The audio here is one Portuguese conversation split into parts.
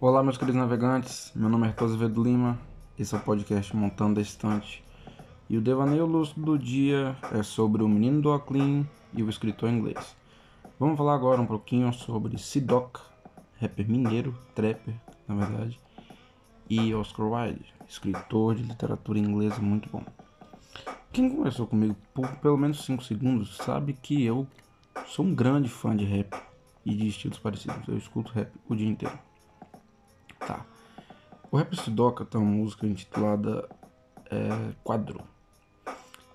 Olá, meus queridos navegantes. Meu nome é Arthur Azevedo Lima. Esse é o podcast Montando a Estante. E o devaneio lúcido do dia é sobre o menino do Oclean e o escritor inglês. Vamos falar agora um pouquinho sobre Sidoc, rapper mineiro, trapper, na verdade, e Oscar Wilde, escritor de literatura inglesa muito bom. Quem conversou comigo por pelo menos 5 segundos sabe que eu sou um grande fã de rap e de estilos parecidos. Eu escuto rap o dia inteiro. Tá. O Rap Sidoca tem uma música intitulada é, Quadro.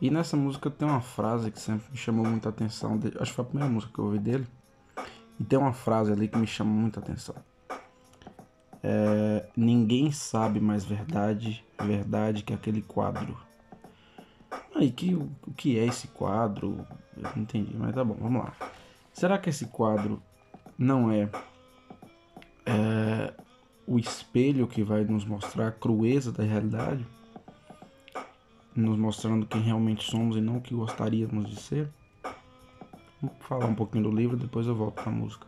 E nessa música tem uma frase que sempre me chamou muita atenção. Acho que foi a primeira música que eu ouvi dele. E tem uma frase ali que me chama muita atenção. É, ninguém sabe mais verdade, verdade que aquele quadro. Aí, que, o que é esse quadro? Eu não entendi, mas tá bom, vamos lá. Será que esse quadro não é, é o espelho que vai nos mostrar a crueza da realidade? Nos mostrando quem realmente somos e não o que gostaríamos de ser? Vou falar um pouquinho do livro, depois eu volto para a música.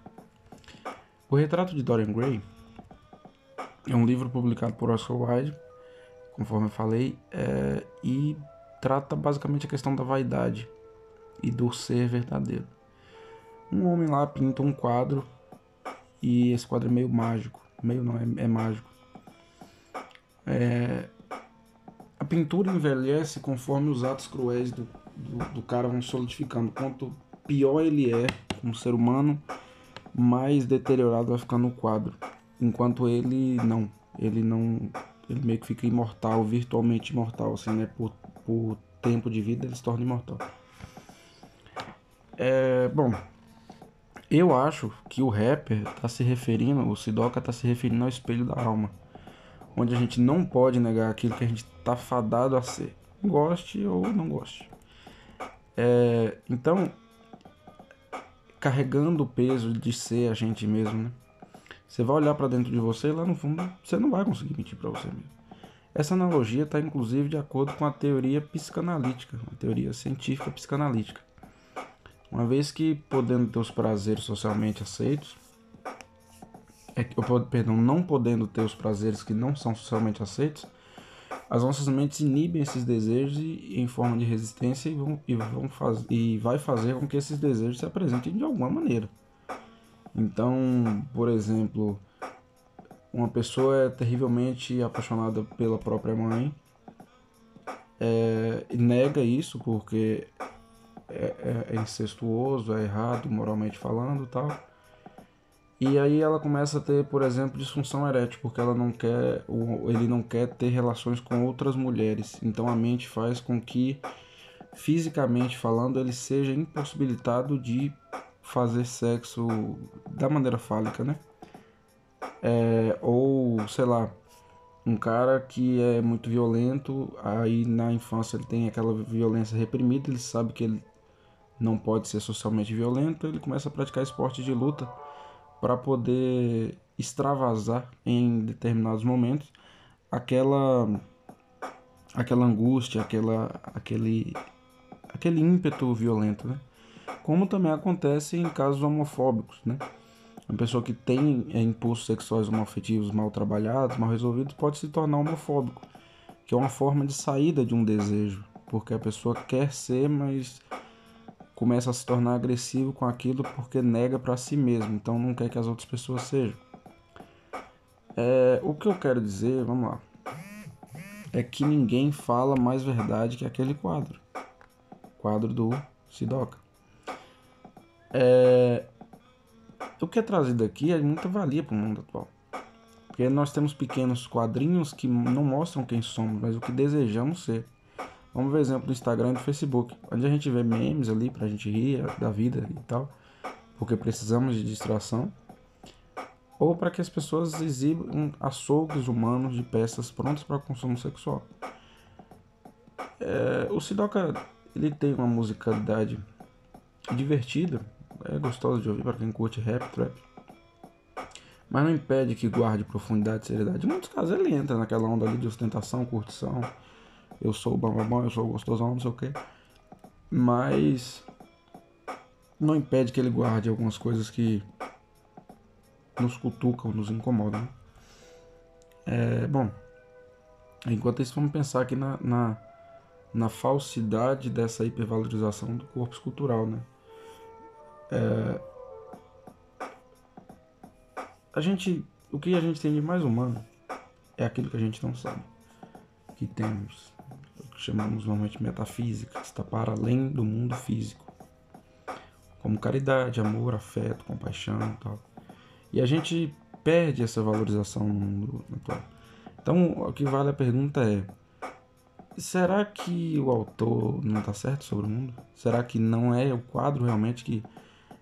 O Retrato de Dorian Gray é um livro publicado por Oscar Wilde, conforme eu falei, é, e trata basicamente a questão da vaidade e do ser verdadeiro. Um homem lá pinta um quadro e esse quadro é meio mágico, meio não, é, é mágico. É, a pintura envelhece conforme os atos cruéis do, do, do cara vão solidificando. Quanto pior ele é como ser humano, mais deteriorado vai ficando o quadro. Enquanto ele não, ele não, ele meio que fica imortal, virtualmente imortal, assim, né? Por, por tempo de vida ele se torna imortal. É, bom, eu acho que o rapper está se referindo, o Sidoca está se referindo ao espelho da alma, onde a gente não pode negar aquilo que a gente está fadado a ser, goste ou não goste. É, então, carregando o peso de ser a gente mesmo, né? Você vai olhar para dentro de você e lá no fundo você não vai conseguir mentir para você mesmo. Essa analogia está inclusive de acordo com a teoria psicanalítica, a teoria científica psicanalítica. Uma vez que podendo ter os prazeres socialmente aceitos, é, perdão, não podendo ter os prazeres que não são socialmente aceitos, as nossas mentes inibem esses desejos e, em forma de resistência e, vão, e, vão faz, e vai fazer com que esses desejos se apresentem de alguma maneira. Então, por exemplo, uma pessoa é terrivelmente apaixonada pela própria mãe é, e nega isso porque é, é, é, incestuoso, é errado moralmente falando tal. E aí ela começa a ter, por exemplo, disfunção erétil, porque ela não quer, ele não quer ter relações com outras mulheres. Então a mente faz com que, fisicamente falando, ele seja impossibilitado de fazer sexo da maneira fálica, né? É, ou, sei lá, um cara que é muito violento, aí na infância ele tem aquela violência reprimida, ele sabe que ele não pode ser socialmente violento, ele começa a praticar esporte de luta para poder extravasar em determinados momentos aquela aquela angústia, aquela aquele aquele ímpeto violento, né? Como também acontece em casos homofóbicos, né? Uma pessoa que tem é, impulsos sexuais homoafetivos mal trabalhados, mal resolvidos, pode se tornar homofóbico, que é uma forma de saída de um desejo, porque a pessoa quer ser, mas começa a se tornar agressivo com aquilo porque nega para si mesmo, então não quer que as outras pessoas sejam. É, o que eu quero dizer, vamos lá, é que ninguém fala mais verdade que aquele quadro, quadro do Sidoca. É, o que é trazido aqui é muita valia para o mundo atual. Porque nós temos pequenos quadrinhos que não mostram quem somos, mas o que desejamos ser. Vamos ver exemplo do Instagram e do Facebook, onde a gente vê memes ali pra gente rir da vida e tal, porque precisamos de distração, ou para que as pessoas exibam açougues humanos de peças prontas para consumo sexual. É, o Sidoca ele tem uma musicalidade divertida, é gostosa de ouvir para quem curte rap, trap, mas não impede que guarde profundidade e seriedade. Em muitos casos ele entra naquela onda ali de ostentação, curtição eu sou o bambambam, eu sou o gostosão, não sei o que. Mas não impede que ele guarde algumas coisas que nos cutucam, nos incomodam. É, bom, enquanto isso, vamos pensar aqui na, na, na falsidade dessa hipervalorização do corpo escultural, né? É, a gente, o que a gente tem de mais humano é aquilo que a gente não sabe, que temos, que chamamos normalmente metafísica, está para além do mundo físico, como caridade, amor, afeto, compaixão e tal. E a gente perde essa valorização no mundo atual. Então, o que vale a pergunta é: será que o autor não está certo sobre o mundo? Será que não é o quadro realmente que,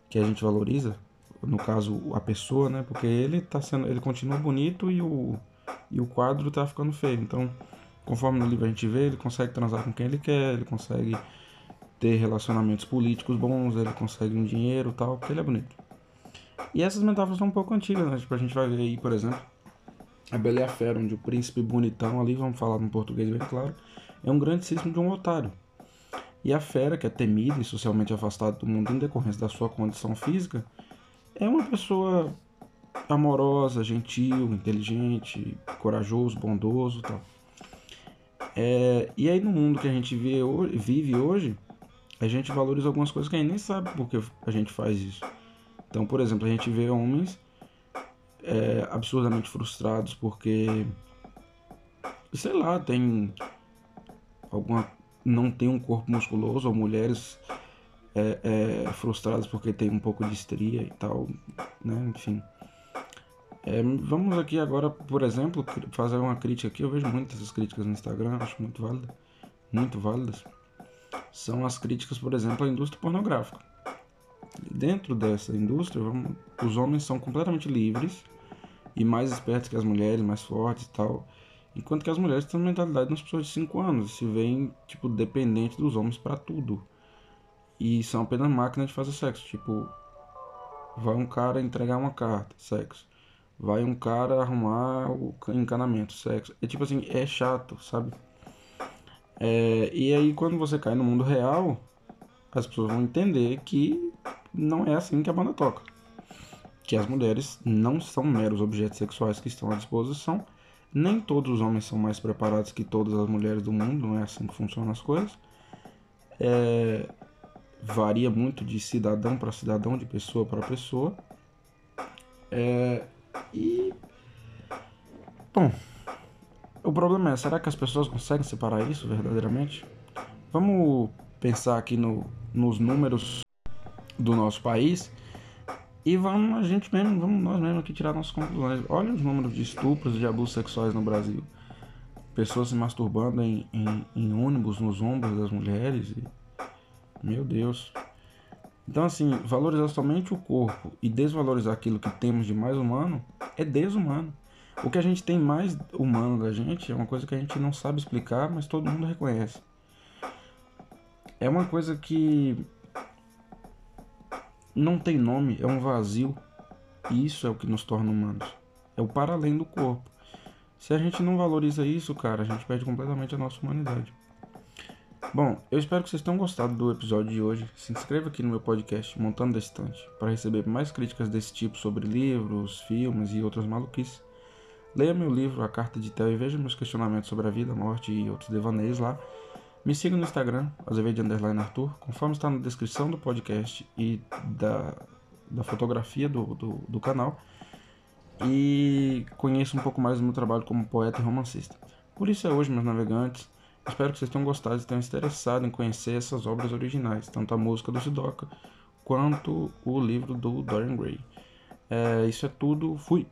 que a gente valoriza? no caso a pessoa, né? Porque ele tá sendo, ele continua bonito e o e o quadro tá ficando feio. Então, conforme no livro a gente vê, ele consegue transar com quem ele quer, ele consegue ter relacionamentos políticos bons, ele consegue um dinheiro, tal, porque ele é bonito. E essas metáforas são um pouco antigas, né? Tipo, a gente vai ver aí, por exemplo, a Bela e a Fera, onde o príncipe bonitão ali, vamos falar no português bem claro, é um grande cismo de um otário. E a fera, que é temida e socialmente afastada do mundo em decorrência da sua condição física, é uma pessoa amorosa, gentil, inteligente, corajoso, bondoso tal. É, e aí no mundo que a gente vive hoje, a gente valoriza algumas coisas que a gente nem sabe porque a gente faz isso. Então, por exemplo, a gente vê homens é, absurdamente frustrados porque, sei lá, tem alguma não tem um corpo musculoso ou mulheres é, é, frustrados porque tem um pouco de estria e tal, né? Enfim. É, vamos aqui agora, por exemplo, fazer uma crítica aqui. Eu vejo muitas essas críticas no Instagram, acho muito válida, muito válidas. São as críticas, por exemplo, à indústria pornográfica. Dentro dessa indústria, vamos, os homens são completamente livres e mais espertos que as mulheres, mais fortes e tal. Enquanto que as mulheres têm a mentalidade de umas pessoas de 5 anos, se veem, tipo, dependente dos homens para tudo e são apenas máquinas de fazer sexo. Tipo, vai um cara entregar uma carta, sexo. Vai um cara arrumar o encanamento, sexo. É tipo assim, é chato, sabe? É, e aí quando você cai no mundo real, as pessoas vão entender que não é assim que a banda toca. Que as mulheres não são meros objetos sexuais que estão à disposição. Nem todos os homens são mais preparados que todas as mulheres do mundo, não é assim que funcionam as coisas. É, varia muito de cidadão para cidadão, de pessoa para pessoa. É, e. Bom, o problema é: será que as pessoas conseguem separar isso verdadeiramente? Vamos pensar aqui no, nos números do nosso país e vamos a gente mesmo, vamos nós mesmos aqui tirar nossas conclusões. Olha os números de estupros e de abusos sexuais no Brasil. Pessoas se masturbando em, em, em ônibus nos ombros das mulheres. E meu Deus. Então, assim, valorizar somente o corpo e desvalorizar aquilo que temos de mais humano é desumano. O que a gente tem mais humano da gente é uma coisa que a gente não sabe explicar, mas todo mundo reconhece. É uma coisa que não tem nome, é um vazio. E isso é o que nos torna humanos. É o para além do corpo. Se a gente não valoriza isso, cara, a gente perde completamente a nossa humanidade. Bom, eu espero que vocês tenham gostado do episódio de hoje. Se inscreva aqui no meu podcast Montando da Estante para receber mais críticas desse tipo sobre livros, filmes e outras maluquices. Leia meu livro A Carta de Tel e veja meus questionamentos sobre a vida, a morte e outros devaneios lá. Me siga no Instagram, Azevedo Arthur, conforme está na descrição do podcast e da, da fotografia do, do, do canal. E conheça um pouco mais do meu trabalho como poeta e romancista. Por isso é hoje, meus navegantes. Espero que vocês tenham gostado e tenham interessado em conhecer essas obras originais, tanto a música do Sidoca quanto o livro do Dorian Gray. É, isso é tudo. Fui!